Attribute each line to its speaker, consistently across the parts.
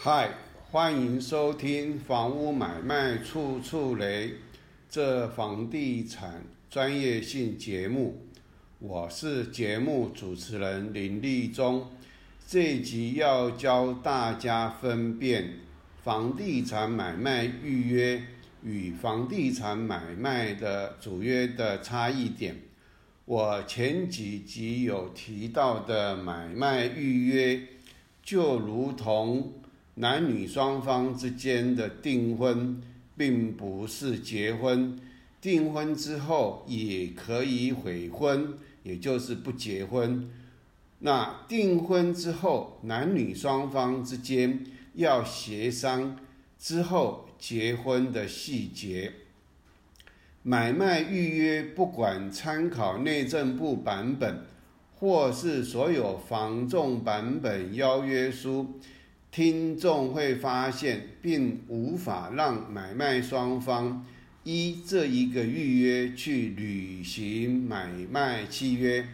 Speaker 1: 嗨，欢迎收听《房屋买卖处处雷》这房地产专业性节目。我是节目主持人林立忠。这集要教大家分辨房地产买卖预约与房地产买卖的主约的差异点。我前几集有提到的买卖预约，就如同男女双方之间的订婚，并不是结婚。订婚之后也可以悔婚，也就是不结婚。那订婚之后，男女双方之间要协商之后结婚的细节。买卖预约，不管参考内政部版本，或是所有房仲版本邀约书。听众会发现，并无法让买卖双方依这一个预约去履行买卖契约。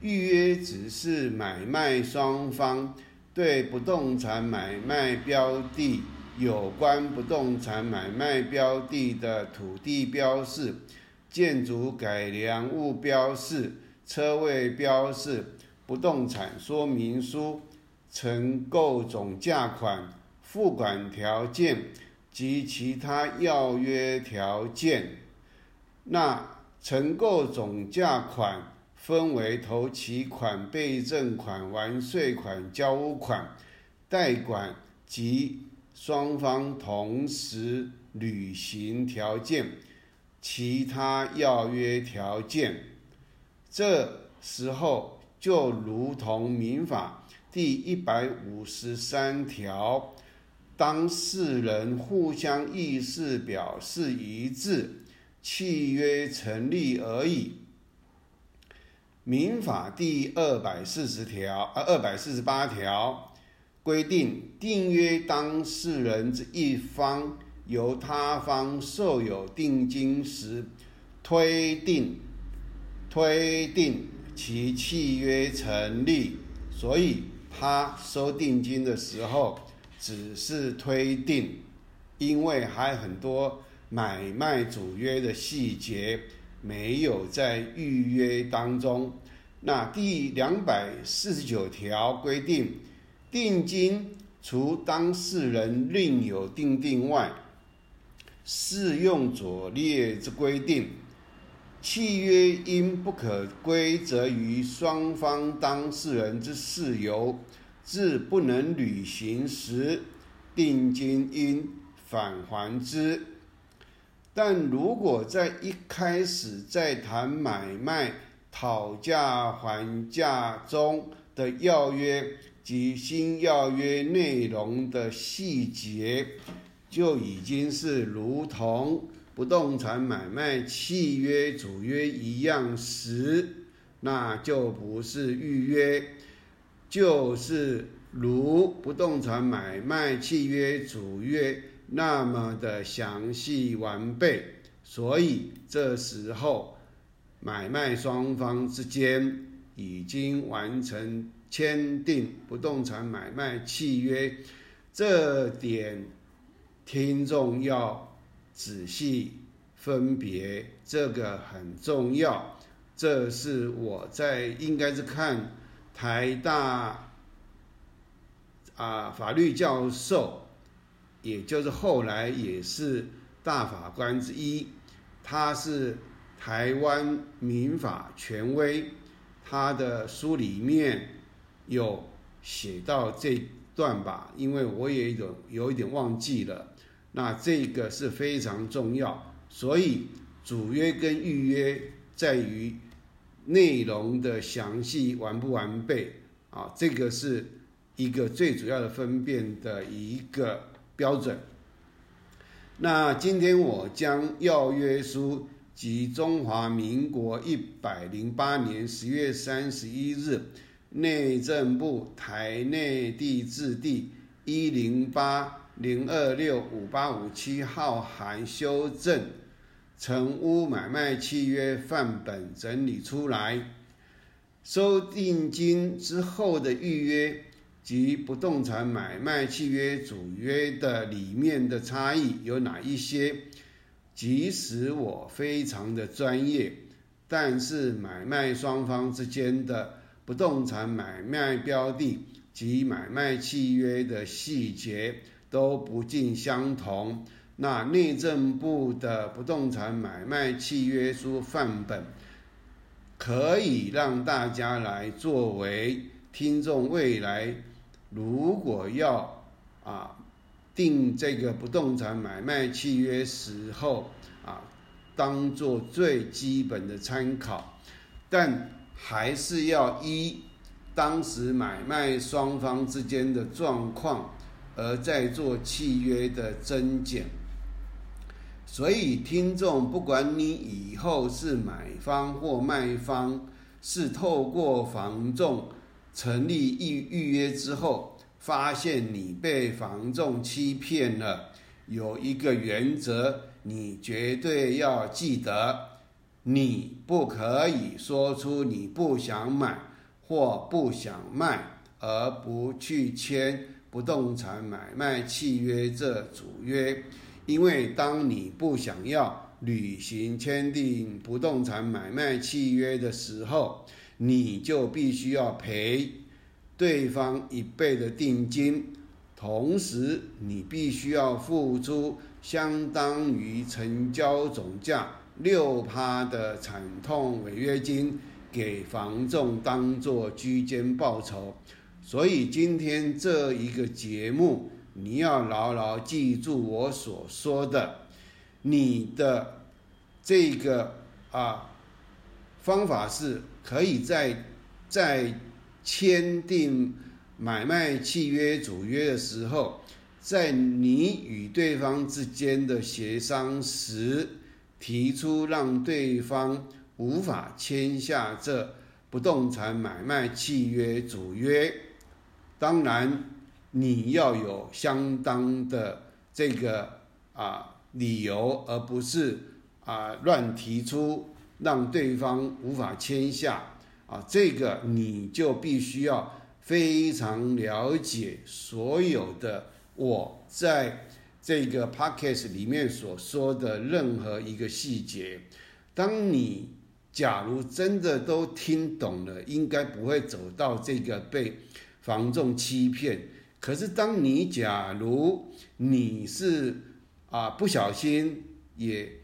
Speaker 1: 预约只是买卖双方对不动产买卖标的有关不动产买卖标的的土地标示、建筑改良物标示、车位标示、不动产说明书。承购总价款、付款条件及其他要约条件。那承购总价款分为头期款、备证款、完税款、交款、贷款及双方同时履行条件、其他要约条件。这时候就如同民法。第一百五十三条，当事人互相意思表示一致，契约成立而已。民法第二百四十条啊，二百四十八条规定，订约当事人之一方由他方受有定金时，推定推定其契约成立，所以。他收定金的时候只是推定，因为还很多买卖主约的细节没有在预约当中。那第两百四十九条规定，定金除当事人另有定定外，适用左列之规定。契约因不可归责于双方当事人之事由，致不能履行时，定金应返还之。但如果在一开始在谈买卖、讨价还价中的要约及新要约内容的细节，就已经是如同。不动产买卖契约主约一样时，那就不是预约，就是如不动产买卖契约主约那么的详细完备。所以这时候买卖双方之间已经完成签订不动产买卖契约，这点听众要。仔细分别，这个很重要。这是我在应该是看台大啊法律教授，也就是后来也是大法官之一，他是台湾民法权威，他的书里面有写到这段吧，因为我也有有一点忘记了。那这个是非常重要，所以主约跟预约在于内容的详细完不完备啊，这个是一个最主要的分辨的一个标准。那今天我将要约书及中华民国一百零八年十月三十一日内政部台内地制地一零八。零二六五八五七号函修正成屋买卖契约范本整理出来，收定金之后的预约及不动产买卖契约主约的里面的差异有哪一些？即使我非常的专业，但是买卖双方之间的不动产买卖标的及买卖契约的细节都不尽相同。那内政部的不动产买卖契约书范本，可以让大家来作为听众未来。如果要啊定这个不动产买卖契约时候啊，当做最基本的参考，但还是要依当时买卖双方之间的状况而在做契约的增减。所以，听众不管你以后是买方或卖方，是透过房仲。成立预预约之后，发现你被房仲欺骗了，有一个原则，你绝对要记得，你不可以说出你不想买或不想卖，而不去签不动产买卖契约这主约，因为当你不想要履行签订不动产买卖契约的时候。你就必须要赔对方一倍的定金，同时你必须要付出相当于成交总价六趴的惨痛违约金给房仲当做居间报酬。所以今天这一个节目，你要牢牢记住我所说的，你的这个啊。方法是可以在在签订买卖契约主约的时候，在你与对方之间的协商时，提出让对方无法签下这不动产买卖契约主约。当然，你要有相当的这个啊理由，而不是啊乱提出。让对方无法签下啊，这个你就必须要非常了解所有的我在这个 podcast 里面所说的任何一个细节。当你假如真的都听懂了，应该不会走到这个被防重欺骗。可是当你假如你是啊不小心也。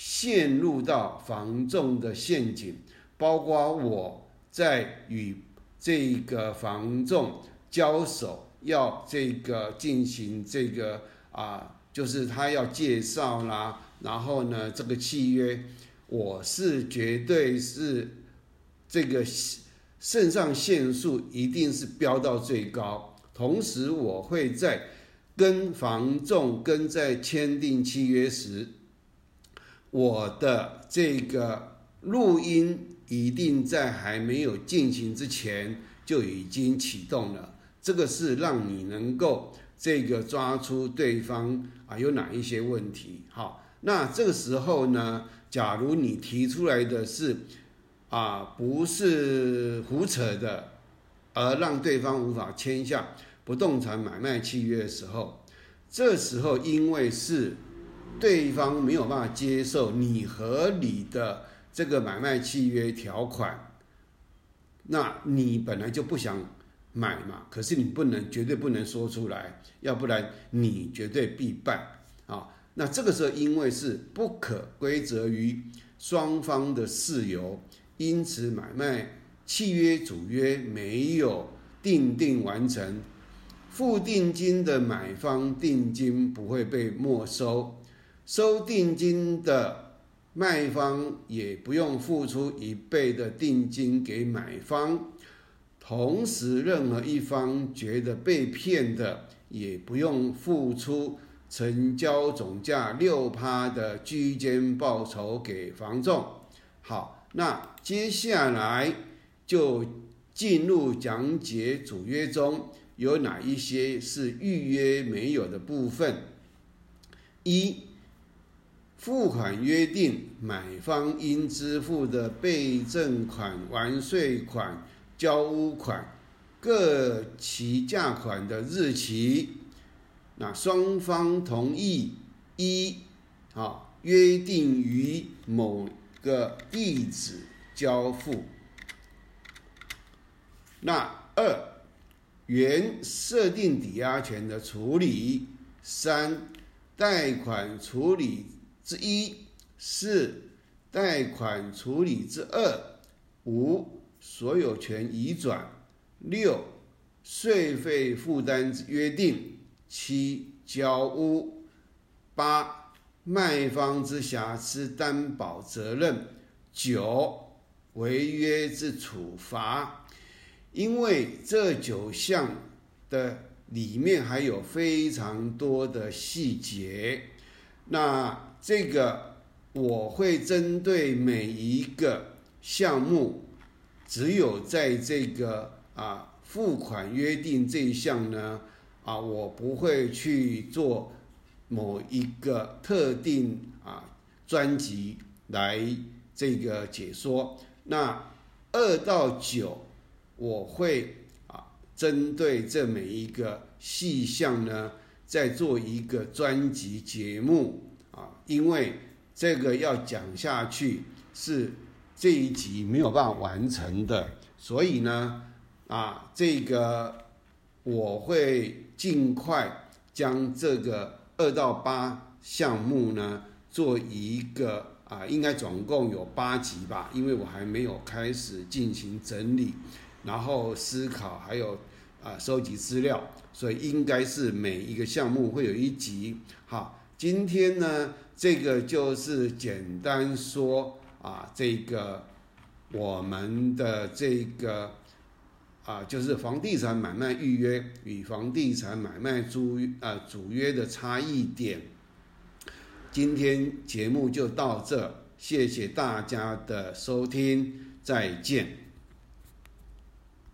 Speaker 1: 陷入到防重的陷阱，包括我在与这个防重交手，要这个进行这个啊，就是他要介绍啦，然后呢，这个契约，我是绝对是这个肾上腺素一定是飙到最高，同时我会在跟房仲跟在签订契约时。我的这个录音一定在还没有进行之前就已经启动了，这个是让你能够这个抓出对方啊有哪一些问题。好，那这个时候呢，假如你提出来的是啊不是胡扯的，而让对方无法签下不动产买卖契约的时候，这时候因为是。对方没有办法接受你合理的这个买卖契约条款，那你本来就不想买嘛，可是你不能绝对不能说出来，要不然你绝对必败啊。那这个时候因为是不可归责于双方的事由，因此买卖契约主约没有订定完成，付定金的买方定金不会被没收。收定金的卖方也不用付出一倍的定金给买方，同时任何一方觉得被骗的，也不用付出成交总价六趴的居间报酬给房仲。好，那接下来就进入讲解主约中有哪一些是预约没有的部分。一付款约定，买方应支付的备证款、完税款、交屋款，各其价款的日期，那双方同意一，啊，约定于某个地址交付。那二，原设定抵押权的处理；三，贷款处理之一；四，贷款处理之二；五，所有权移转；六，税费负担约定；七，交屋；八，卖方之瑕疵担保责任；九，违约之处罚。因为这九项的里面还有非常多的细节，那这个我会针对每一个项目，只有在这个啊付款约定这一项呢，啊我不会去做某一个特定啊专辑来这个解说。那二到九。我会啊，针对这每一个细项呢，再做一个专辑节目啊，因为这个要讲下去是这一集没有办法完成的，所以呢，啊，这个我会尽快将这个二到八项目呢做一个啊，应该总共有八集吧，因为我还没有开始进行整理。然后思考，还有啊，收集资料，所以应该是每一个项目会有一集。好，今天呢，这个就是简单说啊，这个我们的这个啊，就是房地产买卖预约与房地产买卖租啊主约的差异点。今天节目就到这，谢谢大家的收听，再见。